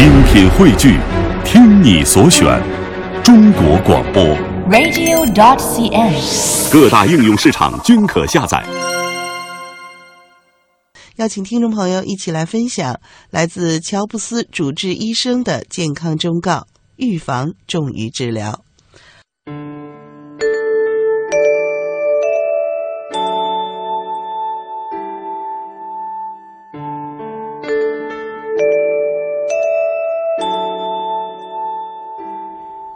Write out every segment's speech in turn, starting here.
精品汇聚，听你所选，中国广播。radio.dot.cn，。各大应用市场均可下载。邀请听众朋友一起来分享来自乔布斯主治医生的健康忠告：预防重于治疗。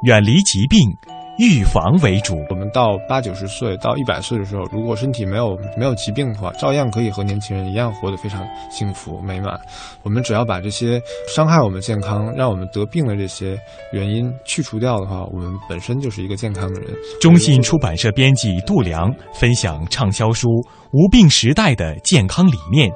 远离疾病，预防为主。我们到八九十岁到一百岁的时候，如果身体没有没有疾病的话，照样可以和年轻人一样活得非常幸福美满。我们只要把这些伤害我们健康、让我们得病的这些原因去除掉的话，我们本身就是一个健康的人。中信出版社编辑杜良分享畅销书《无病时代的健康理念》。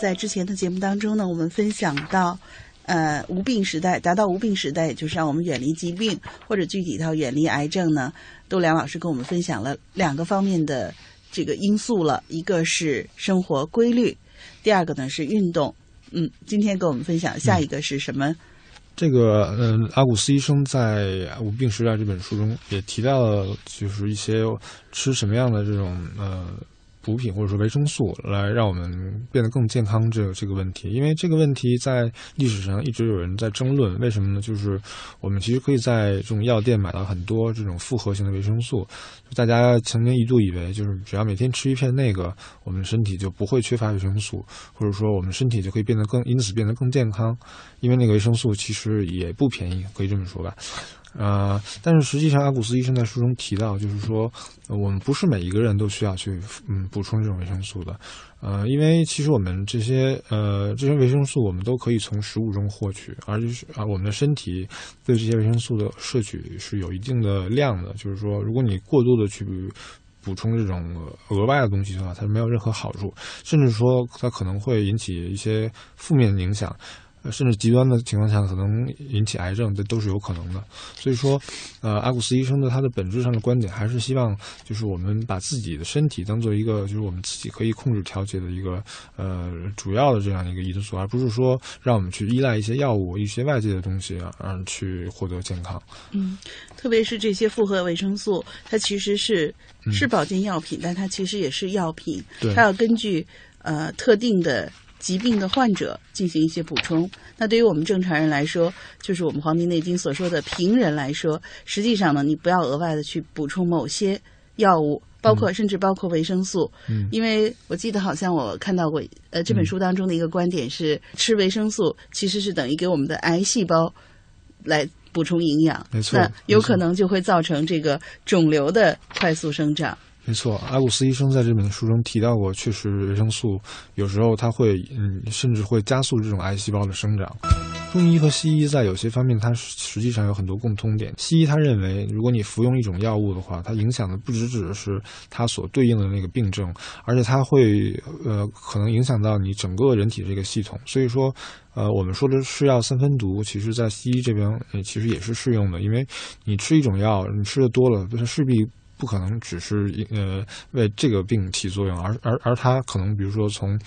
在之前的节目当中呢，我们分享到，呃，无病时代，达到无病时代，也就是让我们远离疾病，或者具体到远离癌症呢。杜良老师跟我们分享了两个方面的这个因素了，一个是生活规律，第二个呢是运动。嗯，今天跟我们分享下一个是什么？这个，嗯，阿古斯医生在《无病时代》这本书中也提到了，就是一些吃什么样的这种呃补品或者说维生素来让我们变得更健康这个这个问题。因为这个问题在历史上一直有人在争论，为什么呢？就是我们其实可以在这种药店买到很多这种复合型的维生素，大家曾经一度以为就是只要每天吃一片那个，我们身体就不会缺乏维生素，或者说我们身体就可以变得更因此变得更健康。因为那个维生素其实也不便宜，可以这么说吧。呃，但是实际上，阿古斯医生在书中提到，就是说，我们不是每一个人都需要去嗯补充这种维生素的，呃，因为其实我们这些呃这些维生素我们都可以从食物中获取，而就是啊我们的身体对这些维生素的摄取是有一定的量的，就是说，如果你过度的去补充这种额外的东西的话，它没有任何好处，甚至说它可能会引起一些负面的影响。呃甚至极端的情况下可能引起癌症，这都是有可能的。所以说，呃，阿古斯医生的他的本质上的观点还是希望，就是我们把自己的身体当做一个，就是我们自己可以控制调节的一个呃主要的这样一个因素，而不是说让我们去依赖一些药物、一些外界的东西啊，而去获得健康。嗯，特别是这些复合维生素，它其实是嗯是保健药品，但它其实也是药品，它要根据呃特定的疾病的患者进行一些补充。那对于我们正常人来说，就是我们《黄帝内经》所说的平人来说，实际上呢，你不要额外的去补充某些药物。包括甚至包括维生素，嗯因为我记得好像我看到过，呃，这本书当中的一个观点是，吃维生素其实是等于给我们的癌细胞来补充营养，没错那有可能就会造成这个肿瘤的快速生长。没错，阿古斯医生在这本书中提到过，确实维生素有时候它会，嗯，甚至会加速这种癌细胞的生长。中医和西医在有些方面，它实际上有很多共通点。西医他认为，如果你服用一种药物的话，它影响的不只只是它所对应的那个病症，而且它会，呃，可能影响到你整个人体这个系统。所以说，呃，我们说的是药三分毒，其实在西医这边，呃其实也是适用的，因为你吃一种药，你吃的多了，它势必不可能只是呃为这个病起作用，而而而它可能比如说从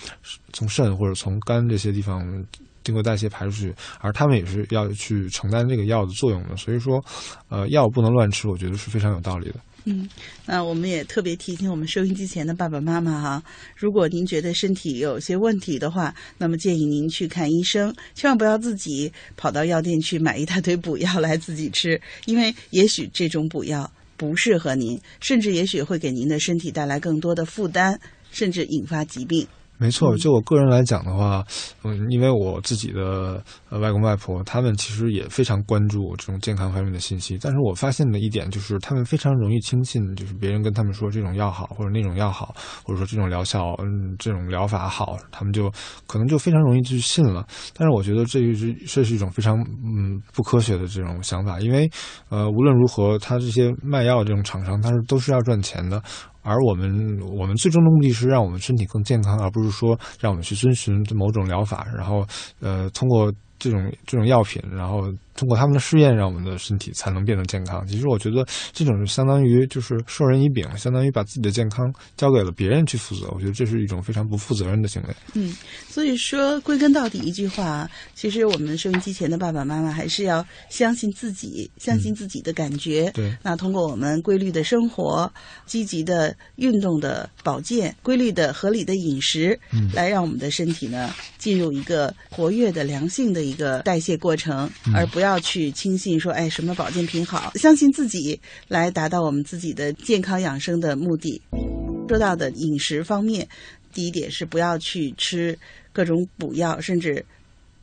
从肾或者从肝这些地方经过代谢排出去，而他们也是要去承担这个药的作用的。所以说，呃，药不能乱吃，我觉得是非常有道理的。嗯，那我们也特别提醒我们收音机前的爸爸妈妈哈，如果您觉得身体有些问题的话，那么建议您去看医生，千万不要自己跑到药店去买一大堆补药来自己吃，因为也许这种补药不适合您，甚至也许会给您的身体带来更多的负担，甚至引发疾病。没错，就我个人来讲的话，嗯，因为我自己的呃外公外婆，他们其实也非常关注这种健康方面的信息。但是我发现的一点就是，他们非常容易轻信，就是别人跟他们说这种药好，或者那种药好，或者说这种疗效，嗯，这种疗法好，他们就可能就非常容易去信了。但是我觉得这是这是一种非常嗯不科学的这种想法，因为呃无论如何，他这些卖药这种厂商，他是都是要赚钱的。而我们我们最终的目的是让我们身体更健康，而不是说让我们去遵循某种疗法，然后呃通过这种这种药品，然后通过他们的试验，让我们的身体才能变得健康。其实我觉得这种是相当于就是授人以柄，相当于把自己的健康交给了别人去负责。我觉得这是一种非常不负责任的行为。嗯，所以说归根到底一句话，其实我们收音机前的爸爸妈妈还是要相信自己，相信自己的感觉。对，那通过我们规律的生活、积极的运动的保健、规律的合理的饮食，嗯来让我们的身体呢进入一个活跃的良性的一个代谢过程，嗯而不要去轻信说哎什么保健品好，相信自己来达到我们自己的健康养生的目的。说到的饮食方面，第一点是不要去吃各种补药，甚至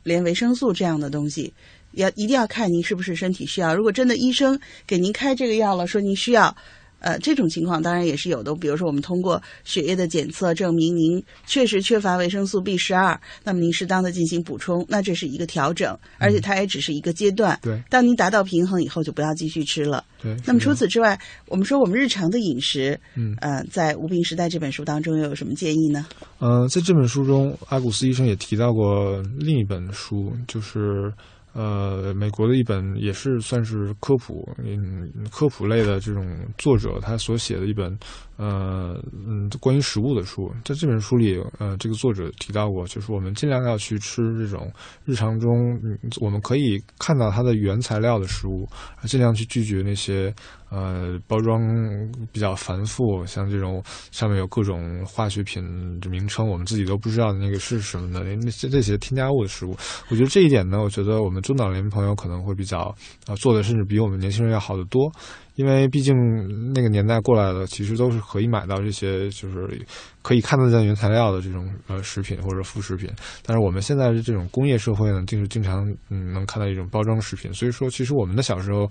连维生素这样的东西，要一定要看您是不是身体需要。如果真的医生给您开这个药了，说您需要。呃，这种情况当然也是有的。比如说，我们通过血液的检测证明您确实缺乏维生素 B 十二，那么您适当的进行补充，那这是一个调整，而且它也只是一个阶段。对当您达到平衡以后，就不要继续吃了。对。那么除此之外，我们说我们日常的饮食，嗯呃，在《无病时代》这本书当中又有什么建议呢？呃，在这本书中，阿古斯医生也提到过另一本书，就是呃，美国的一本也是算是科普，嗯，科普类的这种作者他所写的一本呃嗯关于食物的书。在这本书里，呃，这个作者提到过，就是我们尽量要去吃这种日常中我们可以看到它的原材料的食物，尽量去拒绝那些呃包装比较繁复，像这种上面有各种化学品的名称，我们自己都不知道的那个是什么的，那那些这些添加物的食物。我觉得这一点呢，我觉得我们中老年朋友可能会比较啊、做的甚至比我们年轻人要好得多，因为毕竟那个年代过来的，其实都是可以买到这些就是可以看得见原材料的这种呃食品或者副食品。但是我们现在的这种工业社会呢，就是经常嗯能看到一种包装食品，所以说其实我们的小时候。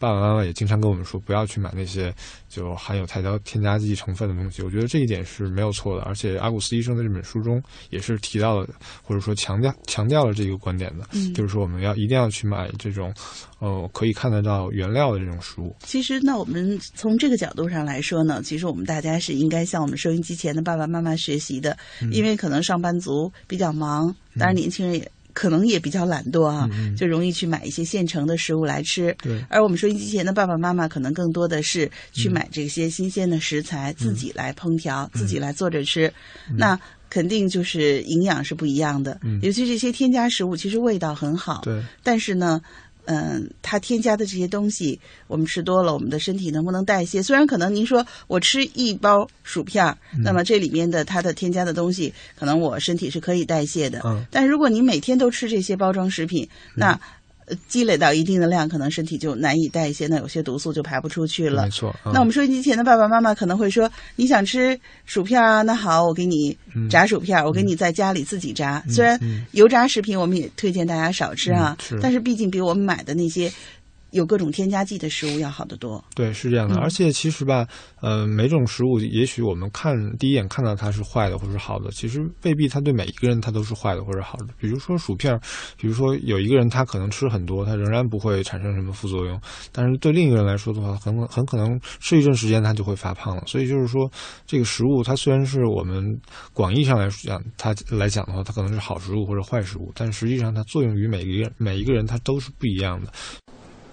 爸爸妈妈也经常跟我们说，不要去买那些就含有太多添加剂成分的东西。我觉得这一点是没有错的，而且阿古斯医生在这本书中也是提到了，或者说强调强调了这个观点的，嗯就是说我们要一定要去买这种，呃，可以看得到原料的这种食物。其实那，我们从这个角度上来说呢，其实我们大家是应该向我们收音机前的爸爸妈妈学习的，嗯因为可能上班族比较忙，当然年轻人也。可能也比较懒惰啊，就容易去买一些现成的食物来吃。对。而我们收音机前的爸爸妈妈可能更多的是去买这些新鲜的食材，自己来烹调，自己来做着吃。那肯定就是营养是不一样的，嗯。尤其这些添加食物，其实味道很好，对，但是呢，嗯，它添加的这些东西，我们吃多了，我们的身体能不能代谢？虽然可能您说我吃一包薯片儿，那么这里面的它的添加的东西，可能我身体是可以代谢的。但如果您每天都吃这些包装食品，那积累到一定的量，可能身体就难以代谢，那有些毒素就排不出去了没。错。嗯那我们收音机前的爸爸妈妈可能会说：“你想吃薯片啊？那好，我给你炸薯片，我给你在家里自己炸。虽然嗯油炸食品我们也推荐大家少吃啊，但是毕竟比我们买的那些有各种添加剂的食物要好得多。对，是这样的。嗯而且其实吧，呃，每种食物，也许我们看第一眼看到它是坏的或者是好的，其实未必它对每一个人它都是坏的或者好的。比如说薯片儿，比如说有一个人他可能吃很多，他仍然不会产生什么副作用，但是对另一个人来说的话，很很可能吃一阵时间他就会发胖了。所以就是说，这个食物它虽然是我们广义上来讲，它来讲的话，它可能是好食物或者坏食物，但实际上它作用于每一个人每一个人它都是不一样的。